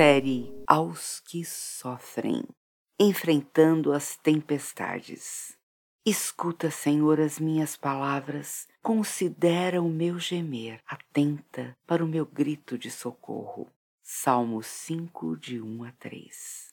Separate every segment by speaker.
Speaker 1: série Aos que Sofrem, enfrentando as tempestades. Escuta, Senhor, as minhas palavras, considera o meu gemer, atenta para o meu grito de socorro. Salmo 5, de 1 a 3.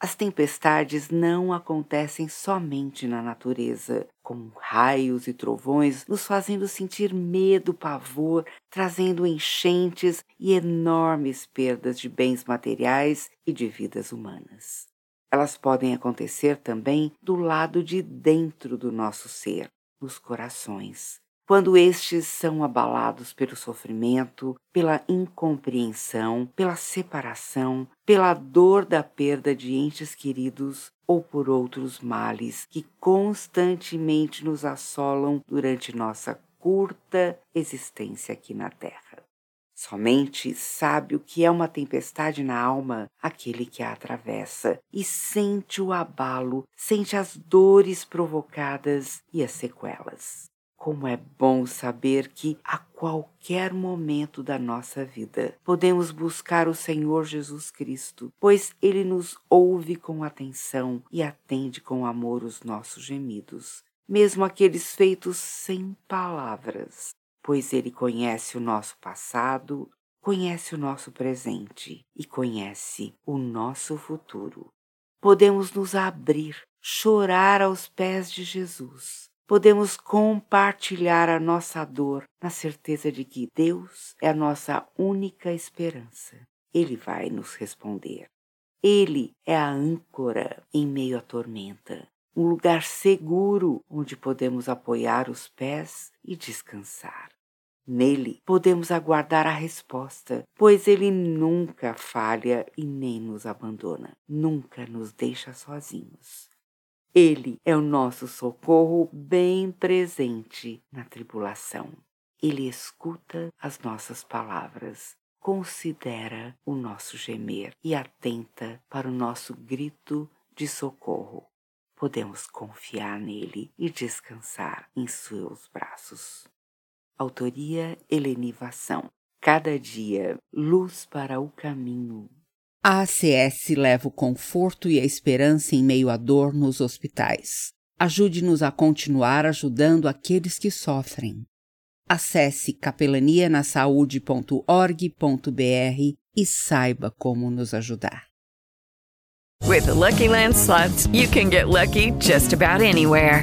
Speaker 1: As tempestades não acontecem somente na natureza, com raios e trovões nos fazendo sentir medo, pavor, trazendo enchentes e enormes perdas de bens materiais e de vidas humanas. Elas podem acontecer também do lado de dentro do nosso ser, nos corações, quando estes são abalados pelo sofrimento, pela incompreensão, pela separação, pela dor da perda de entes queridos ou por outros males que constantemente nos assolam durante nossa curta existência aqui na Terra. Somente sabe o que é uma tempestade na alma aquele que a atravessa e sente o abalo, sente as dores provocadas e as sequelas. Como é bom saber que a qualquer momento da nossa vida podemos buscar o Senhor Jesus Cristo, pois Ele nos ouve com atenção e atende com amor os nossos gemidos, mesmo aqueles feitos sem palavras, pois Ele conhece o nosso passado, conhece o nosso presente e conhece o nosso futuro. Podemos nos abrir, chorar aos pés de Jesus podemos compartilhar a nossa dor na certeza de que Deus é a nossa única esperança. Ele vai nos responder. Ele é a âncora em meio à tormenta, um lugar seguro onde podemos apoiar os pés e descansar. Nele podemos aguardar a resposta, pois ele nunca falha e nem nos abandona, nunca nos deixa sozinhos. Ele é o nosso socorro bem presente na tribulação. Ele escuta as nossas palavras, considera o nosso gemer e atenta para o nosso grito de socorro. Podemos confiar nele e descansar em seus braços. Autoria Helenivação. Cada dia, luz para o caminho
Speaker 2: a ACS leva o conforto e a esperança em meio à dor nos hospitais. Ajude-nos a continuar ajudando aqueles que sofrem. Acesse capelanianasaude.org.br e saiba como nos ajudar.
Speaker 3: With the Lucky Land slots, you can get lucky just about anywhere.